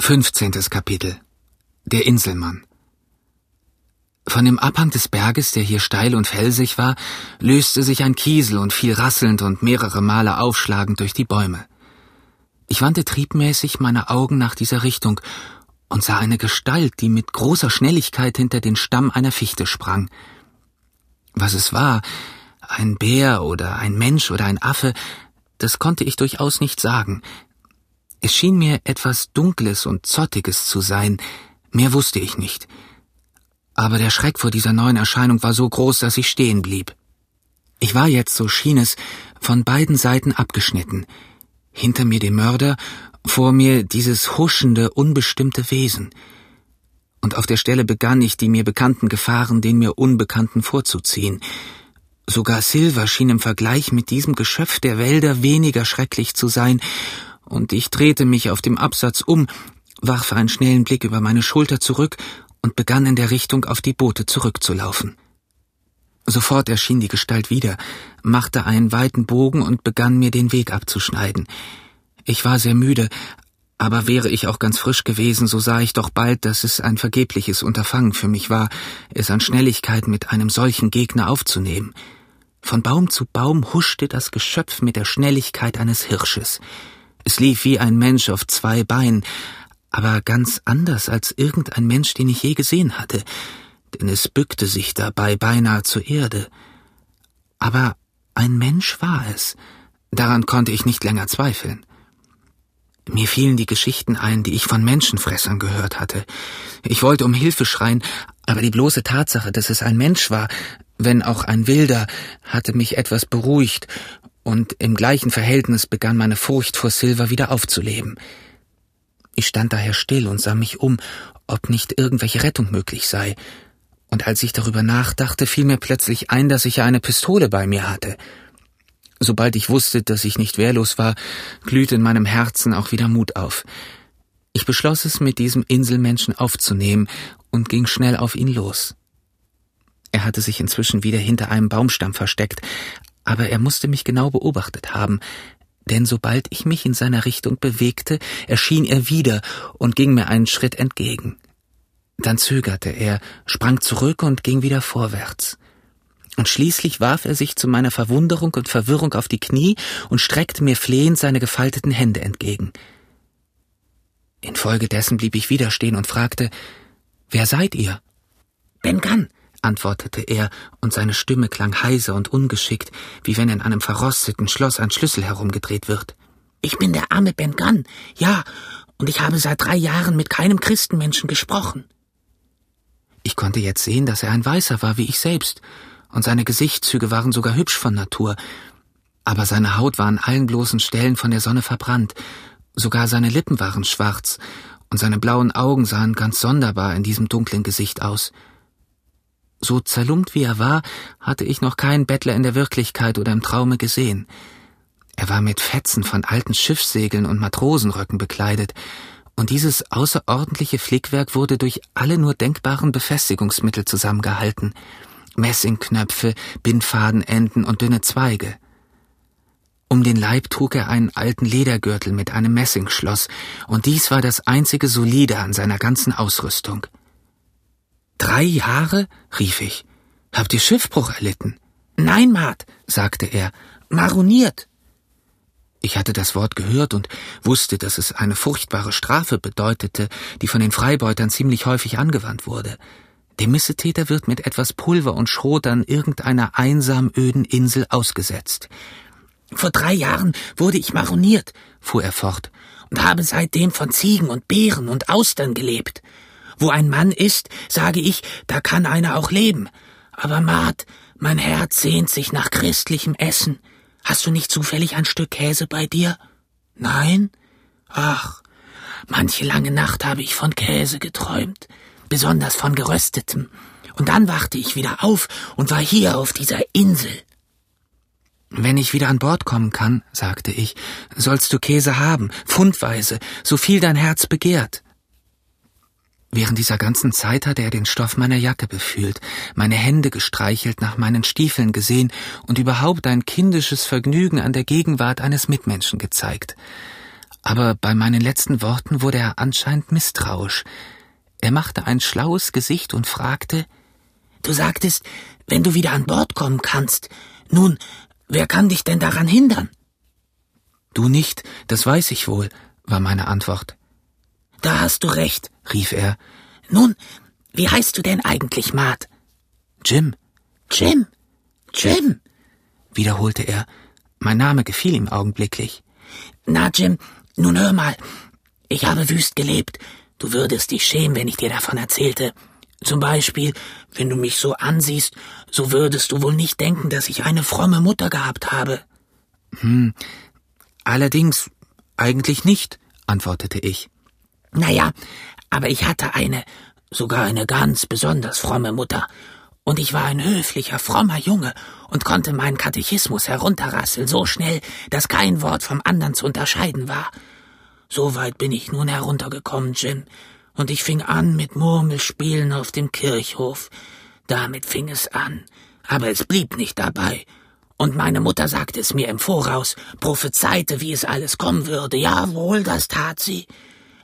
Fünfzehntes Kapitel Der Inselmann Von dem Abhang des Berges, der hier steil und felsig war, löste sich ein Kiesel und fiel rasselnd und mehrere Male aufschlagend durch die Bäume. Ich wandte triebmäßig meine Augen nach dieser Richtung und sah eine Gestalt, die mit großer Schnelligkeit hinter den Stamm einer Fichte sprang. Was es war, ein Bär oder ein Mensch oder ein Affe, das konnte ich durchaus nicht sagen, es schien mir etwas Dunkles und Zottiges zu sein, mehr wusste ich nicht. Aber der Schreck vor dieser neuen Erscheinung war so groß, dass ich stehen blieb. Ich war jetzt, so schien es, von beiden Seiten abgeschnitten. Hinter mir der Mörder, vor mir dieses huschende, unbestimmte Wesen. Und auf der Stelle begann ich, die mir bekannten Gefahren den mir Unbekannten vorzuziehen. Sogar Silver schien im Vergleich mit diesem Geschöpf der Wälder weniger schrecklich zu sein, und ich drehte mich auf dem Absatz um, warf einen schnellen Blick über meine Schulter zurück und begann in der Richtung auf die Boote zurückzulaufen. Sofort erschien die Gestalt wieder, machte einen weiten Bogen und begann mir den Weg abzuschneiden. Ich war sehr müde, aber wäre ich auch ganz frisch gewesen, so sah ich doch bald, dass es ein vergebliches Unterfangen für mich war, es an Schnelligkeit mit einem solchen Gegner aufzunehmen. Von Baum zu Baum huschte das Geschöpf mit der Schnelligkeit eines Hirsches. Es lief wie ein Mensch auf zwei Beinen, aber ganz anders als irgendein Mensch, den ich je gesehen hatte, denn es bückte sich dabei beinahe zur Erde. Aber ein Mensch war es, daran konnte ich nicht länger zweifeln. Mir fielen die Geschichten ein, die ich von Menschenfressern gehört hatte. Ich wollte um Hilfe schreien, aber die bloße Tatsache, dass es ein Mensch war, wenn auch ein Wilder, hatte mich etwas beruhigt und im gleichen Verhältnis begann meine Furcht vor Silver wieder aufzuleben. Ich stand daher still und sah mich um, ob nicht irgendwelche Rettung möglich sei, und als ich darüber nachdachte, fiel mir plötzlich ein, dass ich ja eine Pistole bei mir hatte. Sobald ich wusste, dass ich nicht wehrlos war, glühte in meinem Herzen auch wieder Mut auf. Ich beschloss es, mit diesem Inselmenschen aufzunehmen und ging schnell auf ihn los. Er hatte sich inzwischen wieder hinter einem Baumstamm versteckt, aber er musste mich genau beobachtet haben, denn sobald ich mich in seiner Richtung bewegte, erschien er wieder und ging mir einen Schritt entgegen. Dann zögerte er, sprang zurück und ging wieder vorwärts. Und schließlich warf er sich zu meiner Verwunderung und Verwirrung auf die Knie und streckte mir flehend seine gefalteten Hände entgegen. Infolgedessen blieb ich wieder stehen und fragte, Wer seid ihr? Ben Gunn, antwortete er, und seine Stimme klang heiser und ungeschickt, wie wenn in einem verrosteten Schloss ein Schlüssel herumgedreht wird. Ich bin der arme Ben Gunn, ja, und ich habe seit drei Jahren mit keinem Christenmenschen gesprochen. Ich konnte jetzt sehen, dass er ein Weißer war wie ich selbst, und seine Gesichtszüge waren sogar hübsch von Natur, aber seine Haut war an allen bloßen Stellen von der Sonne verbrannt, sogar seine Lippen waren schwarz, und seine blauen Augen sahen ganz sonderbar in diesem dunklen Gesicht aus. So zerlumpt wie er war, hatte ich noch keinen Bettler in der Wirklichkeit oder im Traume gesehen. Er war mit Fetzen von alten Schiffssegeln und Matrosenröcken bekleidet, und dieses außerordentliche Flickwerk wurde durch alle nur denkbaren Befestigungsmittel zusammengehalten. Messingknöpfe, Bindfadenenden und dünne Zweige. Um den Leib trug er einen alten Ledergürtel mit einem Messingschloss, und dies war das einzige Solide an seiner ganzen Ausrüstung. Drei Jahre? rief ich. Habt ihr Schiffbruch erlitten? Nein, Mart, sagte er, maroniert. Ich hatte das Wort gehört und wusste, dass es eine furchtbare Strafe bedeutete, die von den Freibeutern ziemlich häufig angewandt wurde. Der Missetäter wird mit etwas Pulver und Schrot an irgendeiner einsam öden Insel ausgesetzt. Vor drei Jahren wurde ich maroniert, fuhr er fort, und habe seitdem von Ziegen und Bären und Austern gelebt. Wo ein Mann ist, sage ich, da kann einer auch leben. Aber Mart, mein Herz sehnt sich nach christlichem Essen. Hast du nicht zufällig ein Stück Käse bei dir? Nein? Ach, manche lange Nacht habe ich von Käse geträumt, besonders von geröstetem. Und dann wachte ich wieder auf und war hier auf dieser Insel. Wenn ich wieder an Bord kommen kann, sagte ich, sollst du Käse haben, pfundweise, so viel dein Herz begehrt. Während dieser ganzen Zeit hatte er den Stoff meiner Jacke befühlt, meine Hände gestreichelt, nach meinen Stiefeln gesehen und überhaupt ein kindisches Vergnügen an der Gegenwart eines Mitmenschen gezeigt. Aber bei meinen letzten Worten wurde er anscheinend misstrauisch. Er machte ein schlaues Gesicht und fragte Du sagtest, wenn du wieder an Bord kommen kannst. Nun, wer kann dich denn daran hindern? Du nicht, das weiß ich wohl, war meine Antwort. Da hast du recht, rief er. Nun, wie heißt du denn eigentlich, Maat? Jim. Jim. Jim, wiederholte er. Mein Name gefiel ihm augenblicklich. Na, Jim, nun hör mal. Ich habe wüst gelebt. Du würdest dich schämen, wenn ich dir davon erzählte. Zum Beispiel, wenn du mich so ansiehst, so würdest du wohl nicht denken, dass ich eine fromme Mutter gehabt habe. Hm, allerdings eigentlich nicht, antwortete ich. Naja, aber ich hatte eine, sogar eine ganz besonders fromme Mutter, und ich war ein höflicher, frommer Junge und konnte meinen Katechismus herunterrasseln so schnell, dass kein Wort vom anderen zu unterscheiden war. So weit bin ich nun heruntergekommen, Jim, und ich fing an mit Murmelspielen auf dem Kirchhof. Damit fing es an, aber es blieb nicht dabei. Und meine Mutter sagte es mir im Voraus, prophezeite, wie es alles kommen würde. Jawohl, das tat sie.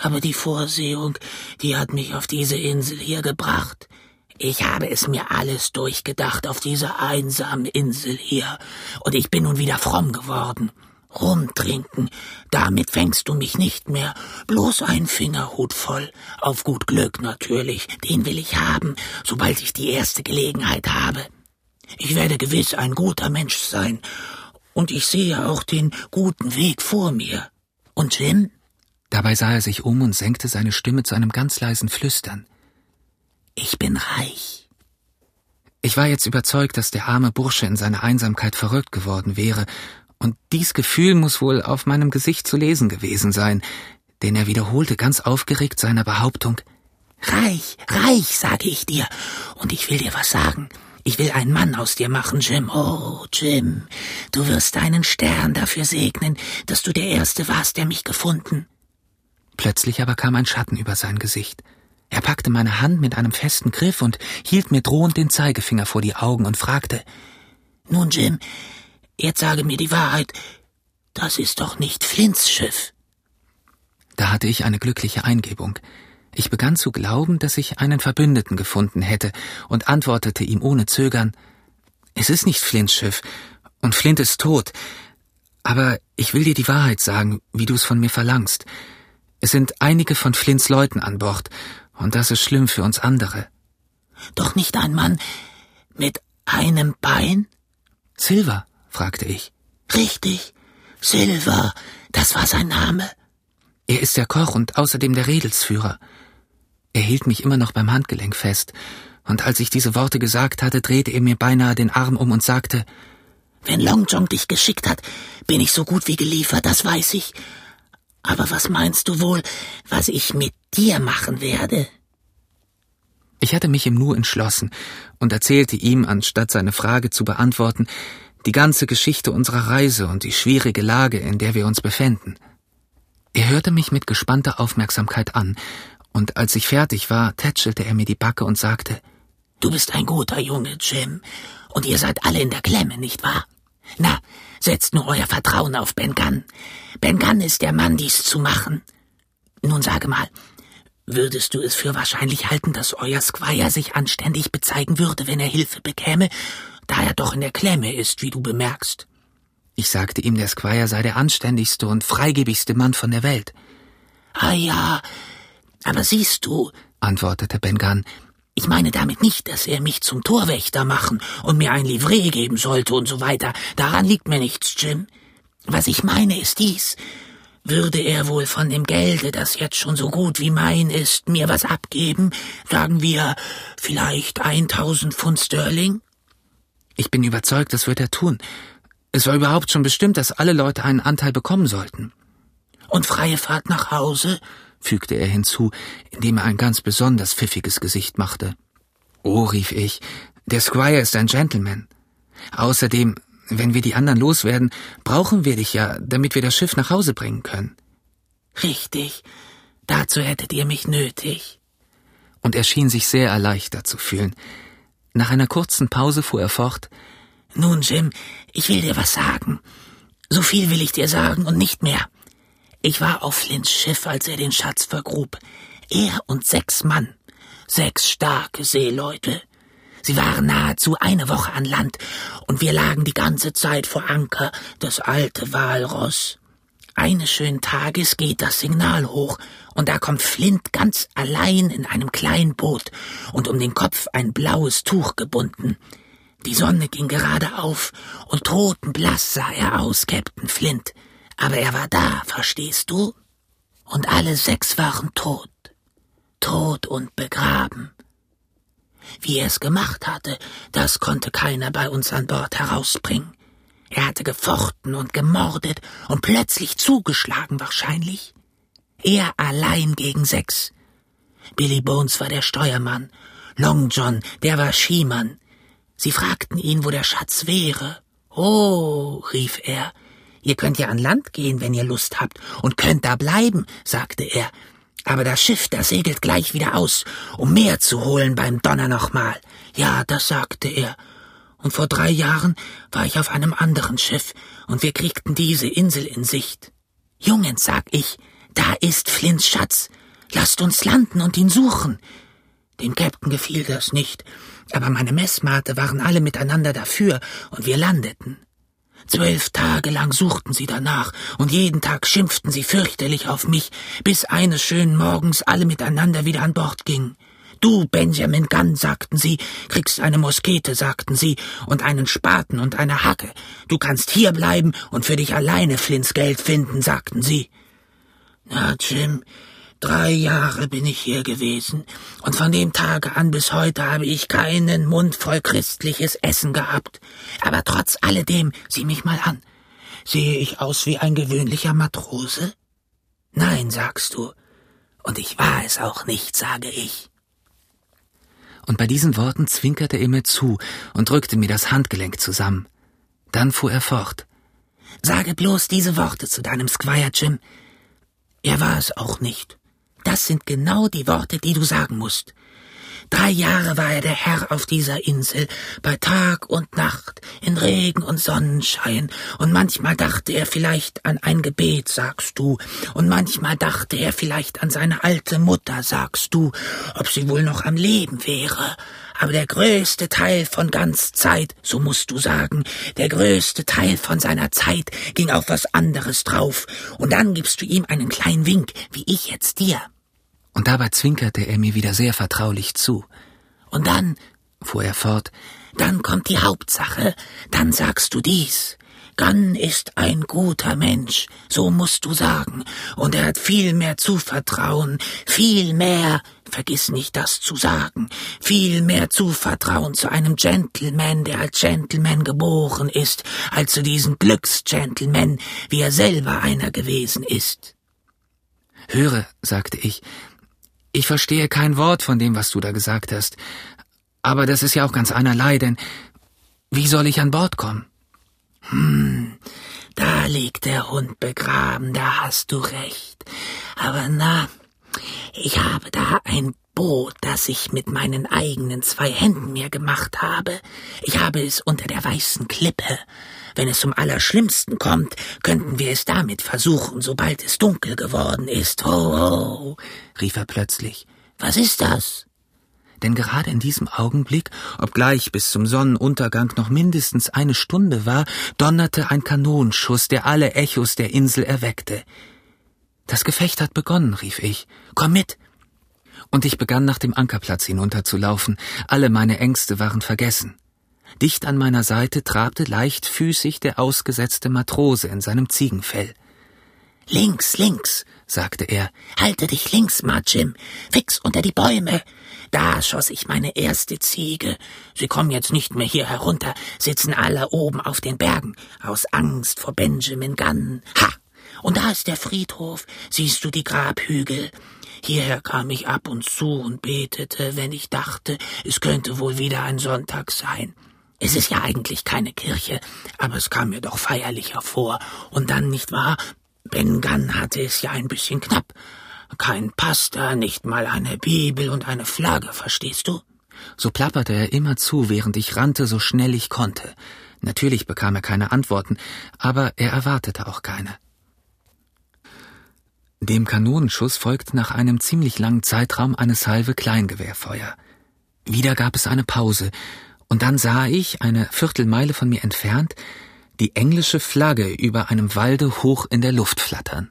Aber die Vorsehung, die hat mich auf diese Insel hier gebracht. Ich habe es mir alles durchgedacht auf dieser einsamen Insel hier, und ich bin nun wieder fromm geworden. Rumtrinken, damit fängst du mich nicht mehr. Bloß ein Fingerhut voll. Auf gut Glück natürlich, den will ich haben, sobald ich die erste Gelegenheit habe. Ich werde gewiss ein guter Mensch sein, und ich sehe auch den guten Weg vor mir. Und Jim? Dabei sah er sich um und senkte seine Stimme zu einem ganz leisen Flüstern. Ich bin reich. Ich war jetzt überzeugt, dass der arme Bursche in seiner Einsamkeit verrückt geworden wäre, und dies Gefühl muss wohl auf meinem Gesicht zu lesen gewesen sein, denn er wiederholte ganz aufgeregt seine Behauptung Reich, reich, sage ich dir, und ich will dir was sagen. Ich will einen Mann aus dir machen, Jim. Oh, Jim, du wirst deinen Stern dafür segnen, dass du der Erste warst, der mich gefunden. Plötzlich aber kam ein Schatten über sein Gesicht. Er packte meine Hand mit einem festen Griff und hielt mir drohend den Zeigefinger vor die Augen und fragte Nun, Jim, jetzt sage mir die Wahrheit. Das ist doch nicht Flints Schiff. Da hatte ich eine glückliche Eingebung. Ich begann zu glauben, dass ich einen Verbündeten gefunden hätte und antwortete ihm ohne Zögern Es ist nicht Flints Schiff, und Flint ist tot. Aber ich will dir die Wahrheit sagen, wie du es von mir verlangst. Es sind einige von Flints Leuten an Bord, und das ist schlimm für uns andere. Doch nicht ein Mann mit einem Bein? Silver, fragte ich. Richtig, Silver, das war sein Name. Er ist der Koch und außerdem der Redelsführer. Er hielt mich immer noch beim Handgelenk fest, und als ich diese Worte gesagt hatte, drehte er mir beinahe den Arm um und sagte Wenn Long John dich geschickt hat, bin ich so gut wie geliefert, das weiß ich. Aber was meinst du wohl, was ich mit dir machen werde? Ich hatte mich im Nu entschlossen und erzählte ihm, anstatt seine Frage zu beantworten, die ganze Geschichte unserer Reise und die schwierige Lage, in der wir uns befänden. Er hörte mich mit gespannter Aufmerksamkeit an, und als ich fertig war, tätschelte er mir die Backe und sagte Du bist ein guter Junge, Jim, und ihr seid alle in der Klemme, nicht wahr? Na, setzt nur euer Vertrauen auf Ben Gunn. Ben Gunn ist der Mann, dies zu machen. Nun sage mal, würdest du es für wahrscheinlich halten, dass euer Squire sich anständig bezeigen würde, wenn er Hilfe bekäme, da er doch in der Klemme ist, wie du bemerkst? Ich sagte ihm, der Squire sei der anständigste und freigebigste Mann von der Welt. Ah ja, aber siehst du, antwortete Ben Gunn, ich meine damit nicht, dass er mich zum Torwächter machen und mir ein Livret geben sollte und so weiter. Daran liegt mir nichts, Jim. Was ich meine ist dies. Würde er wohl von dem Gelde, das jetzt schon so gut wie mein ist, mir was abgeben? Sagen wir vielleicht eintausend Pfund Sterling? Ich bin überzeugt, das wird er tun. Es war überhaupt schon bestimmt, dass alle Leute einen Anteil bekommen sollten. Und freie Fahrt nach Hause? Fügte er hinzu, indem er ein ganz besonders pfiffiges Gesicht machte. Oh, rief ich, der Squire ist ein Gentleman. Außerdem, wenn wir die anderen loswerden, brauchen wir dich ja, damit wir das Schiff nach Hause bringen können. Richtig, dazu hättet ihr mich nötig. Und er schien sich sehr erleichtert zu fühlen. Nach einer kurzen Pause fuhr er fort Nun, Jim, ich will dir was sagen. So viel will ich dir sagen und nicht mehr. Ich war auf Flints Schiff, als er den Schatz vergrub. Er und sechs Mann. Sechs starke Seeleute. Sie waren nahezu eine Woche an Land, und wir lagen die ganze Zeit vor Anker, das alte Walross. Eines schönen Tages geht das Signal hoch, und da kommt Flint ganz allein in einem kleinen Boot und um den Kopf ein blaues Tuch gebunden. Die Sonne ging gerade auf, und totenblass sah er aus, Captain Flint. Aber er war da, verstehst du? Und alle sechs waren tot. Tot und begraben. Wie er es gemacht hatte, das konnte keiner bei uns an Bord herausbringen. Er hatte gefochten und gemordet und plötzlich zugeschlagen wahrscheinlich. Er allein gegen sechs. Billy Bones war der Steuermann, Long John, der war Schiemann. Sie fragten ihn, wo der Schatz wäre. Oh, rief er, ihr könnt ja an Land gehen, wenn ihr Lust habt, und könnt da bleiben, sagte er. Aber das Schiff, das segelt gleich wieder aus, um mehr zu holen beim Donner nochmal. Ja, das sagte er. Und vor drei Jahren war ich auf einem anderen Schiff, und wir kriegten diese Insel in Sicht. Jungens, sag ich, da ist Flints Schatz. Lasst uns landen und ihn suchen. Dem Captain gefiel das nicht, aber meine Messmate waren alle miteinander dafür, und wir landeten. Zwölf Tage lang suchten sie danach, und jeden Tag schimpften sie fürchterlich auf mich, bis eines schönen Morgens alle miteinander wieder an Bord gingen. Du, Benjamin Gunn, sagten sie, kriegst eine Muskete, sagten sie, und einen Spaten und eine Hacke. Du kannst hier bleiben und für dich alleine Flints Geld finden, sagten sie. Na, Jim, drei Jahre bin ich hier gewesen, und von dem Tage an bis heute habe ich keinen Mund voll christliches Essen gehabt. Aber trotz alledem, sieh mich mal an. Sehe ich aus wie ein gewöhnlicher Matrose? Nein, sagst du. Und ich war es auch nicht, sage ich. Und bei diesen Worten zwinkerte er mir zu und drückte mir das Handgelenk zusammen. Dann fuhr er fort. Sage bloß diese Worte zu deinem Squire, Jim. Er war es auch nicht. Das sind genau die Worte, die du sagen musst. Drei Jahre war er der Herr auf dieser Insel, bei Tag und Nacht, in Regen und Sonnenschein, und manchmal dachte er vielleicht an ein Gebet, sagst du, und manchmal dachte er vielleicht an seine alte Mutter, sagst du, ob sie wohl noch am Leben wäre. Aber der größte Teil von ganz Zeit, so musst du sagen, der größte Teil von seiner Zeit ging auf was anderes drauf, und dann gibst du ihm einen kleinen Wink, wie ich jetzt dir. Und dabei zwinkerte er mir wieder sehr vertraulich zu. Und dann, fuhr er fort, dann kommt die Hauptsache, dann sagst du dies. Gunn ist ein guter Mensch, so musst du sagen, und er hat viel mehr Zuvertrauen, viel mehr, vergiss nicht das zu sagen, viel mehr Zuvertrauen zu einem Gentleman, der als Gentleman geboren ist, als zu diesem Glücksgentleman, wie er selber einer gewesen ist. Höre, sagte ich, ich verstehe kein Wort von dem, was du da gesagt hast. Aber das ist ja auch ganz einerlei, denn wie soll ich an Bord kommen? Hm, da liegt der Hund begraben, da hast du recht. Aber na, ich habe da ein Boot, das ich mit meinen eigenen zwei Händen mir gemacht habe. Ich habe es unter der weißen Klippe. Wenn es zum Allerschlimmsten kommt, könnten wir es damit versuchen, sobald es dunkel geworden ist. Ho, ho, rief er plötzlich. Was ist das? Denn gerade in diesem Augenblick, obgleich bis zum Sonnenuntergang noch mindestens eine Stunde war, donnerte ein Kanonenschuss, der alle Echos der Insel erweckte. Das Gefecht hat begonnen, rief ich. Komm mit! Und ich begann nach dem Ankerplatz hinunterzulaufen. Alle meine Ängste waren vergessen. Dicht an meiner Seite trabte leichtfüßig der ausgesetzte Matrose in seinem Ziegenfell. Links, links, sagte er. Halte dich links, Marjim. Fix unter die Bäume. Da schoss ich meine erste Ziege. Sie kommen jetzt nicht mehr hier herunter, sitzen alle oben auf den Bergen, aus Angst vor Benjamin Gunn. Ha! Und da ist der Friedhof. Siehst du die Grabhügel? Hierher kam ich ab und zu und betete, wenn ich dachte, es könnte wohl wieder ein Sonntag sein. Es ist ja eigentlich keine Kirche, aber es kam mir doch feierlicher vor. Und dann, nicht wahr? Ben Gunn hatte es ja ein bisschen knapp. Kein Pasta, nicht mal eine Bibel und eine Flagge, verstehst du? So plapperte er immer zu, während ich rannte, so schnell ich konnte. Natürlich bekam er keine Antworten, aber er erwartete auch keine. Dem Kanonenschuss folgt nach einem ziemlich langen Zeitraum eine Salve Kleingewehrfeuer. Wieder gab es eine Pause, und dann sah ich, eine Viertelmeile von mir entfernt, die englische Flagge über einem Walde hoch in der Luft flattern.